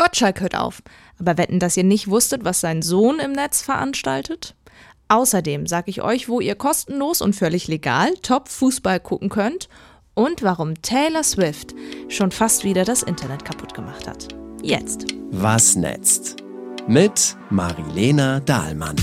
Gottschalk hört auf. Aber wetten, dass ihr nicht wusstet, was sein Sohn im Netz veranstaltet? Außerdem sage ich euch, wo ihr kostenlos und völlig legal Top-Fußball gucken könnt und warum Taylor Swift schon fast wieder das Internet kaputt gemacht hat. Jetzt. Was netzt? Mit Marilena Dahlmann.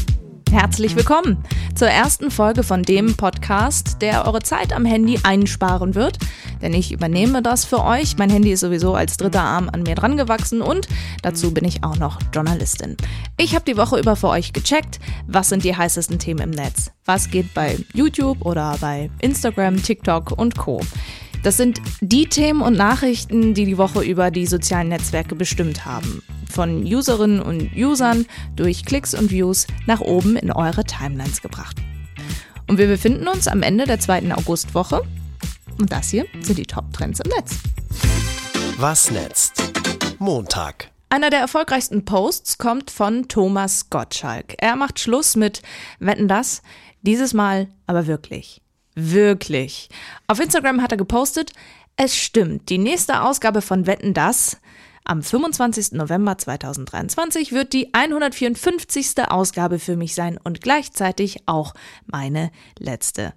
Herzlich willkommen zur ersten Folge von dem Podcast, der eure Zeit am Handy einsparen wird. Denn ich übernehme das für euch. Mein Handy ist sowieso als dritter Arm an mir dran gewachsen und dazu bin ich auch noch Journalistin. Ich habe die Woche über für euch gecheckt, was sind die heißesten Themen im Netz. Was geht bei YouTube oder bei Instagram, TikTok und Co. Das sind die Themen und Nachrichten, die die Woche über die sozialen Netzwerke bestimmt haben von Userinnen und Usern durch Klicks und Views nach oben in eure Timelines gebracht. Und wir befinden uns am Ende der zweiten Augustwoche und das hier sind die Top-Trends im Netz. Was netzt? Montag. Einer der erfolgreichsten Posts kommt von Thomas Gottschalk. Er macht Schluss mit Wetten das, dieses Mal aber wirklich. Wirklich. Auf Instagram hat er gepostet, es stimmt, die nächste Ausgabe von Wetten das am 25. November 2023 wird die 154. Ausgabe für mich sein und gleichzeitig auch meine letzte.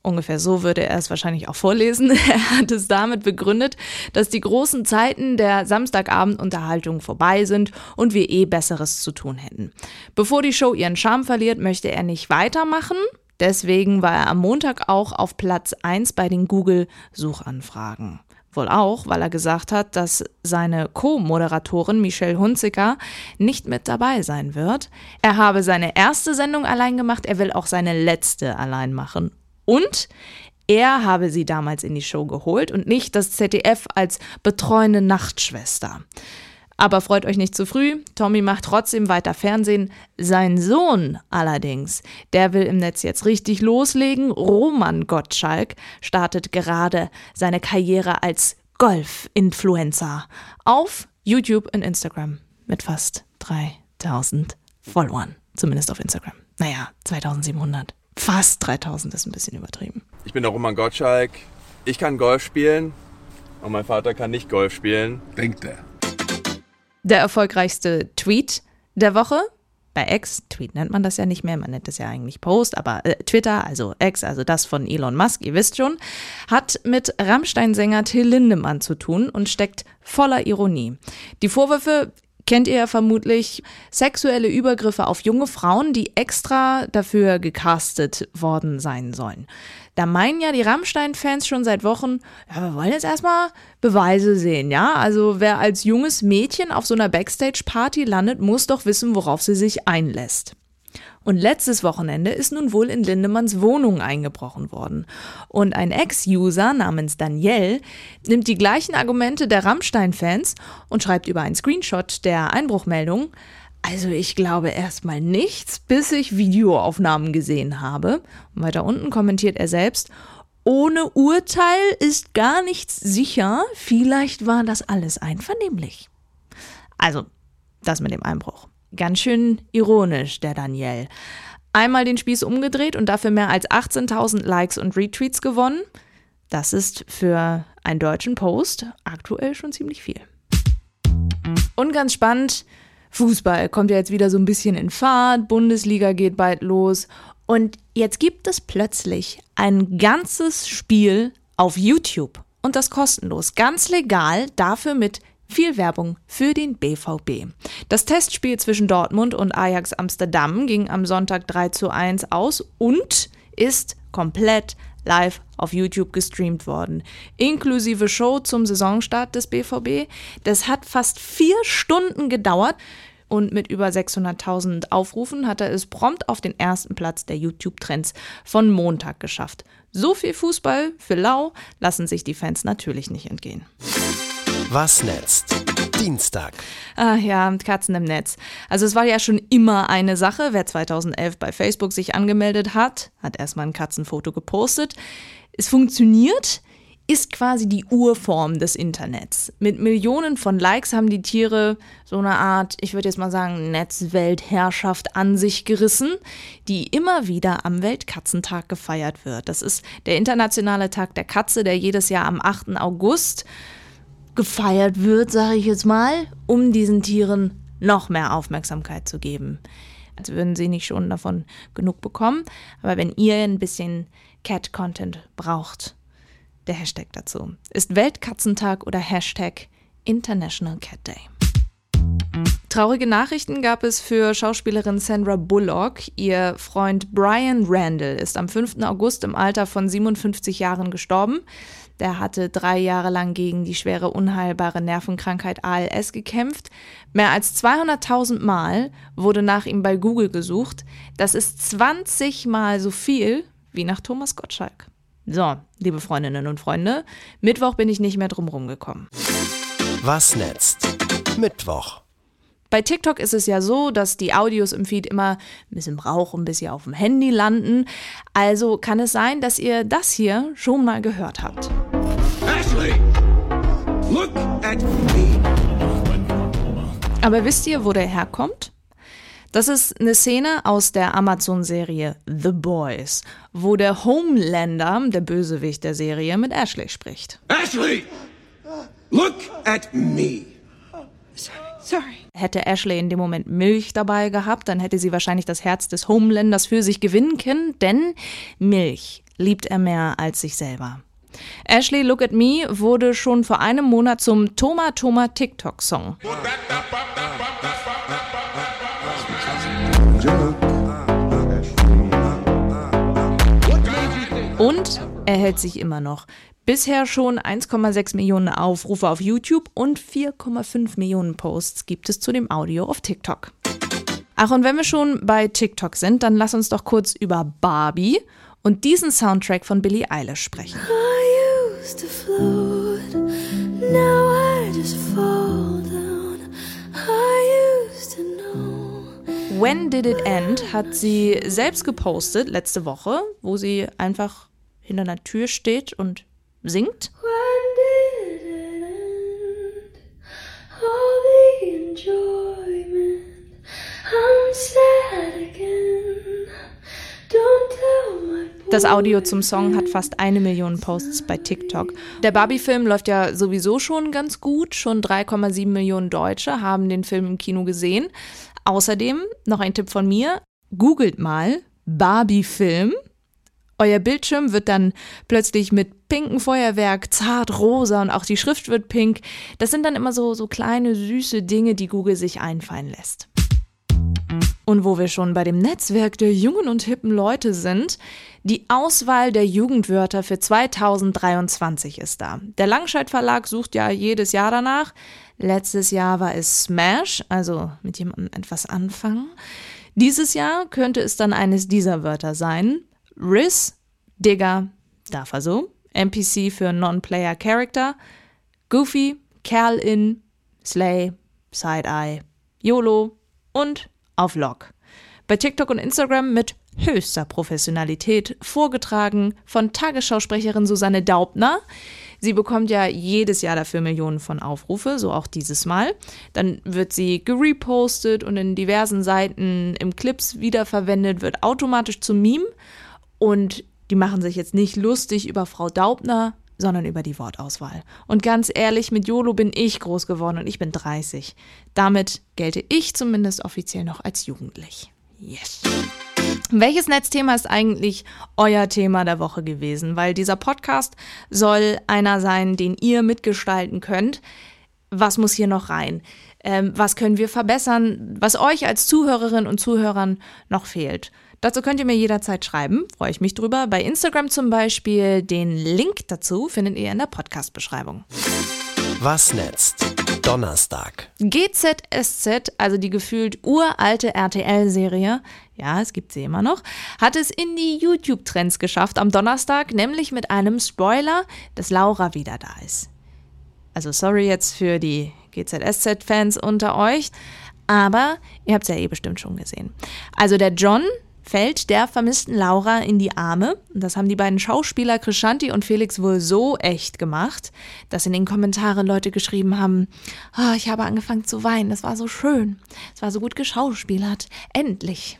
Ungefähr so würde er es wahrscheinlich auch vorlesen. Er hat es damit begründet, dass die großen Zeiten der Samstagabendunterhaltung vorbei sind und wir eh Besseres zu tun hätten. Bevor die Show ihren Charme verliert, möchte er nicht weitermachen. Deswegen war er am Montag auch auf Platz 1 bei den Google-Suchanfragen. Wohl auch, weil er gesagt hat, dass seine Co-Moderatorin Michelle Hunziker nicht mit dabei sein wird. Er habe seine erste Sendung allein gemacht, er will auch seine letzte allein machen. Und er habe sie damals in die Show geholt und nicht das ZDF als betreuende Nachtschwester. Aber freut euch nicht zu früh, Tommy macht trotzdem weiter Fernsehen. Sein Sohn allerdings, der will im Netz jetzt richtig loslegen. Roman Gottschalk startet gerade seine Karriere als Golf-Influencer auf YouTube und Instagram mit fast 3000 Followern. Zumindest auf Instagram. Naja, 2700. Fast 3000 ist ein bisschen übertrieben. Ich bin der Roman Gottschalk. Ich kann Golf spielen und mein Vater kann nicht Golf spielen. Denkt er. Der erfolgreichste Tweet der Woche bei X, Tweet nennt man das ja nicht mehr, man nennt das ja eigentlich Post, aber äh, Twitter, also X, also das von Elon Musk, ihr wisst schon, hat mit Rammstein-Sänger Till Lindemann zu tun und steckt voller Ironie. Die Vorwürfe kennt ihr ja vermutlich sexuelle Übergriffe auf junge Frauen, die extra dafür gecastet worden sein sollen. Da meinen ja die Rammstein-Fans schon seit Wochen, ja, wir wollen jetzt erstmal Beweise sehen, ja? Also wer als junges Mädchen auf so einer Backstage-Party landet, muss doch wissen, worauf sie sich einlässt. Und letztes Wochenende ist nun wohl in Lindemanns Wohnung eingebrochen worden. Und ein Ex-User namens Daniel nimmt die gleichen Argumente der Rammstein-Fans und schreibt über einen Screenshot der Einbruchmeldung, also ich glaube erstmal nichts, bis ich Videoaufnahmen gesehen habe. Und weiter unten kommentiert er selbst, ohne Urteil ist gar nichts sicher, vielleicht war das alles einvernehmlich. Also, das mit dem Einbruch. Ganz schön ironisch, der Daniel. Einmal den Spieß umgedreht und dafür mehr als 18.000 Likes und Retweets gewonnen. Das ist für einen deutschen Post aktuell schon ziemlich viel. Und ganz spannend, Fußball kommt ja jetzt wieder so ein bisschen in Fahrt, Bundesliga geht bald los und jetzt gibt es plötzlich ein ganzes Spiel auf YouTube und das kostenlos, ganz legal, dafür mit viel Werbung für den BVB. Das Testspiel zwischen Dortmund und Ajax Amsterdam ging am Sonntag 3 zu 1 aus und ist komplett live auf YouTube gestreamt worden. Inklusive Show zum Saisonstart des BVB. Das hat fast vier Stunden gedauert und mit über 600.000 Aufrufen hat er es prompt auf den ersten Platz der YouTube-Trends von Montag geschafft. So viel Fußball für Lau lassen sich die Fans natürlich nicht entgehen. Was netzt? Dienstag. Ah ja, Katzen im Netz. Also es war ja schon immer eine Sache. Wer 2011 bei Facebook sich angemeldet hat, hat erstmal ein Katzenfoto gepostet. Es funktioniert, ist quasi die Urform des Internets. Mit Millionen von Likes haben die Tiere so eine Art, ich würde jetzt mal sagen, Netzweltherrschaft an sich gerissen, die immer wieder am Weltkatzentag gefeiert wird. Das ist der internationale Tag der Katze, der jedes Jahr am 8. August gefeiert wird, sage ich jetzt mal, um diesen Tieren noch mehr Aufmerksamkeit zu geben. Als würden sie nicht schon davon genug bekommen. Aber wenn ihr ein bisschen Cat-Content braucht, der Hashtag dazu ist Weltkatzentag oder Hashtag International Cat Day. Traurige Nachrichten gab es für Schauspielerin Sandra Bullock. Ihr Freund Brian Randall ist am 5. August im Alter von 57 Jahren gestorben. Der hatte drei Jahre lang gegen die schwere unheilbare Nervenkrankheit ALS gekämpft. Mehr als 200.000 Mal wurde nach ihm bei Google gesucht. Das ist 20 Mal so viel wie nach Thomas Gottschalk. So, liebe Freundinnen und Freunde, Mittwoch bin ich nicht mehr drum gekommen. Was netzt? Mittwoch. Bei TikTok ist es ja so, dass die Audios im Feed immer ein bisschen brauchen, bis sie auf dem Handy landen. Also kann es sein, dass ihr das hier schon mal gehört habt. Ashley, look at me. Aber wisst ihr, wo der herkommt? Das ist eine Szene aus der Amazon-Serie The Boys, wo der Homelander, der Bösewicht der Serie, mit Ashley spricht. Ashley, look at me. Sorry. Hätte Ashley in dem Moment Milch dabei gehabt, dann hätte sie wahrscheinlich das Herz des Homelanders für sich gewinnen können, denn Milch liebt er mehr als sich selber. Ashley Look at Me wurde schon vor einem Monat zum Toma Toma TikTok Song. Und er hält sich immer noch. Bisher schon 1,6 Millionen Aufrufe auf YouTube und 4,5 Millionen Posts gibt es zu dem Audio auf TikTok. Ach, und wenn wir schon bei TikTok sind, dann lass uns doch kurz über Barbie und diesen Soundtrack von Billie Eilish sprechen. When Did It End hat sie selbst gepostet letzte Woche, wo sie einfach hinter einer Tür steht und singt. Das Audio zum Song hat fast eine Million Posts bei TikTok. Der Barbie-Film läuft ja sowieso schon ganz gut. Schon 3,7 Millionen Deutsche haben den Film im Kino gesehen. Außerdem noch ein Tipp von mir: Googelt mal Barbie-Film euer Bildschirm wird dann plötzlich mit pinkem Feuerwerk, zart rosa und auch die Schrift wird pink. Das sind dann immer so, so kleine süße Dinge, die Google sich einfallen lässt. Und wo wir schon bei dem Netzwerk der jungen und hippen Leute sind, die Auswahl der Jugendwörter für 2023 ist da. Der Langscheid Verlag sucht ja jedes Jahr danach. Letztes Jahr war es Smash, also mit jemandem etwas anfangen. Dieses Jahr könnte es dann eines dieser Wörter sein. Riz, Digger, darf er so. NPC für Non-Player Character. Goofy, Kerl-In, Slay, Side-Eye, YOLO und auf Log. Bei TikTok und Instagram mit höchster Professionalität vorgetragen von Tagesschausprecherin Susanne Daubner. Sie bekommt ja jedes Jahr dafür Millionen von Aufrufe, so auch dieses Mal. Dann wird sie gerepostet und in diversen Seiten im Clips wiederverwendet, wird automatisch zum Meme und die machen sich jetzt nicht lustig über Frau Daubner, sondern über die Wortauswahl. Und ganz ehrlich, mit YOLO bin ich groß geworden und ich bin 30. Damit gelte ich zumindest offiziell noch als jugendlich. Yes. Welches Netzthema ist eigentlich euer Thema der Woche gewesen? Weil dieser Podcast soll einer sein, den ihr mitgestalten könnt. Was muss hier noch rein? Ähm, was können wir verbessern? Was euch als Zuhörerinnen und Zuhörern noch fehlt? Dazu könnt ihr mir jederzeit schreiben, freue ich mich drüber. Bei Instagram zum Beispiel. Den Link dazu findet ihr in der Podcast-Beschreibung. Was netzt? Donnerstag. GZSZ, also die gefühlt uralte RTL-Serie, ja, es gibt sie immer noch, hat es in die YouTube-Trends geschafft am Donnerstag, nämlich mit einem Spoiler, dass Laura wieder da ist. Also sorry jetzt für die GZSZ-Fans unter euch, aber ihr habt es ja eh bestimmt schon gesehen. Also der John, fällt der vermissten Laura in die Arme. Das haben die beiden Schauspieler Krishanti und Felix wohl so echt gemacht, dass in den Kommentaren Leute geschrieben haben, oh, ich habe angefangen zu weinen, das war so schön, es war so gut geschauspielert, endlich.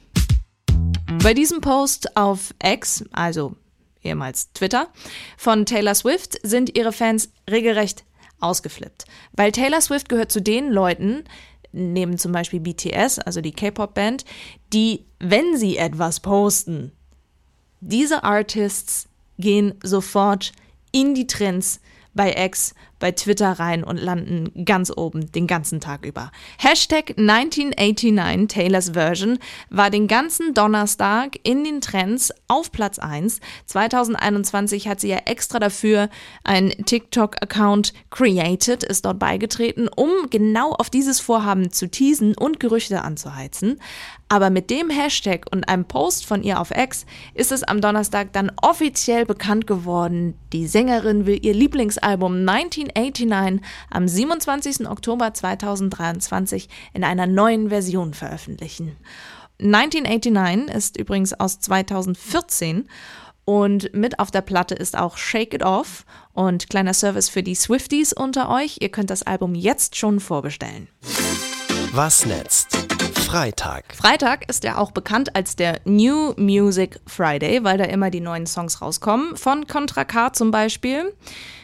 Bei diesem Post auf X, also ehemals Twitter, von Taylor Swift sind ihre Fans regelrecht ausgeflippt. Weil Taylor Swift gehört zu den Leuten, neben zum Beispiel BTS, also die K-Pop-Band, die, wenn sie etwas posten, diese Artists gehen sofort in die Trends bei X, bei Twitter rein und landen ganz oben den ganzen Tag über. Hashtag 1989 Taylors Version war den ganzen Donnerstag in den Trends auf Platz 1. 2021 hat sie ja extra dafür einen TikTok-Account created, ist dort beigetreten, um genau auf dieses Vorhaben zu teasen und Gerüchte anzuheizen. Aber mit dem Hashtag und einem Post von ihr auf X ist es am Donnerstag dann offiziell bekannt geworden, die Sängerin will ihr Lieblingsalbum 1989 am 27. Oktober 2023 in einer neuen Version veröffentlichen. 1989 ist übrigens aus 2014 und mit auf der Platte ist auch Shake It Off und kleiner Service für die Swifties unter euch. Ihr könnt das Album jetzt schon vorbestellen. Was netzt? Freitag. Freitag ist ja auch bekannt als der New Music Friday, weil da immer die neuen Songs rauskommen. Von Contra K zum Beispiel.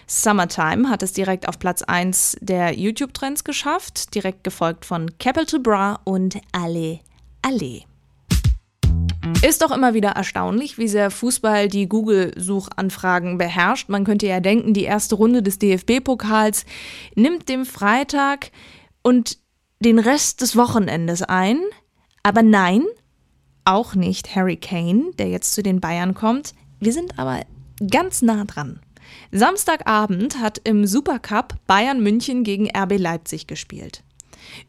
Summertime hat es direkt auf Platz 1 der YouTube-Trends geschafft, direkt gefolgt von Capital Bra und Ale Ale. Ist doch immer wieder erstaunlich, wie sehr Fußball die Google-Suchanfragen beherrscht. Man könnte ja denken, die erste Runde des DFB-Pokals nimmt dem Freitag und den Rest des Wochenendes ein. Aber nein, auch nicht Harry Kane, der jetzt zu den Bayern kommt. Wir sind aber ganz nah dran. Samstagabend hat im Supercup Bayern München gegen RB Leipzig gespielt.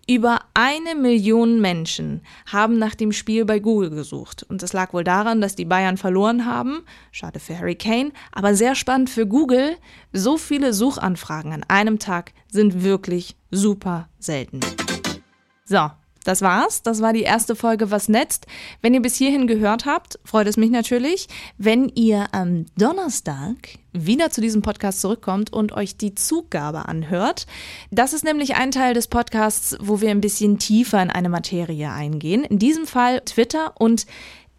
Über eine Million Menschen haben nach dem Spiel bei Google gesucht. Und das lag wohl daran, dass die Bayern verloren haben. Schade für Harry Kane, aber sehr spannend für Google. So viele Suchanfragen an einem Tag sind wirklich super selten. So, das war's. Das war die erste Folge Was Netzt. Wenn ihr bis hierhin gehört habt, freut es mich natürlich, wenn ihr am Donnerstag wieder zu diesem Podcast zurückkommt und euch die Zugabe anhört. Das ist nämlich ein Teil des Podcasts, wo wir ein bisschen tiefer in eine Materie eingehen. In diesem Fall Twitter und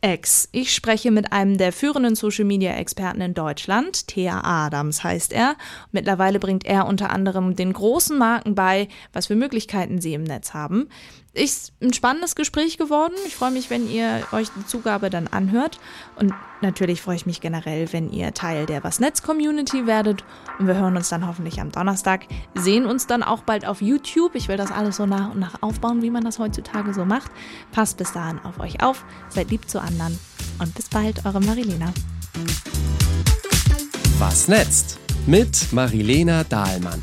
X. Ich spreche mit einem der führenden Social Media Experten in Deutschland. Thea Adams heißt er. Mittlerweile bringt er unter anderem den großen Marken bei, was für Möglichkeiten sie im Netz haben ist ein spannendes Gespräch geworden. Ich freue mich, wenn ihr euch die Zugabe dann anhört. Und natürlich freue ich mich generell, wenn ihr Teil der Was Netz Community werdet. Und wir hören uns dann hoffentlich am Donnerstag, sehen uns dann auch bald auf YouTube. Ich will das alles so nach und nach aufbauen, wie man das heutzutage so macht. Passt bis dahin auf euch auf, seid lieb zu anderen und bis bald, eure Marilena. Was netzt mit Marilena Dahlmann.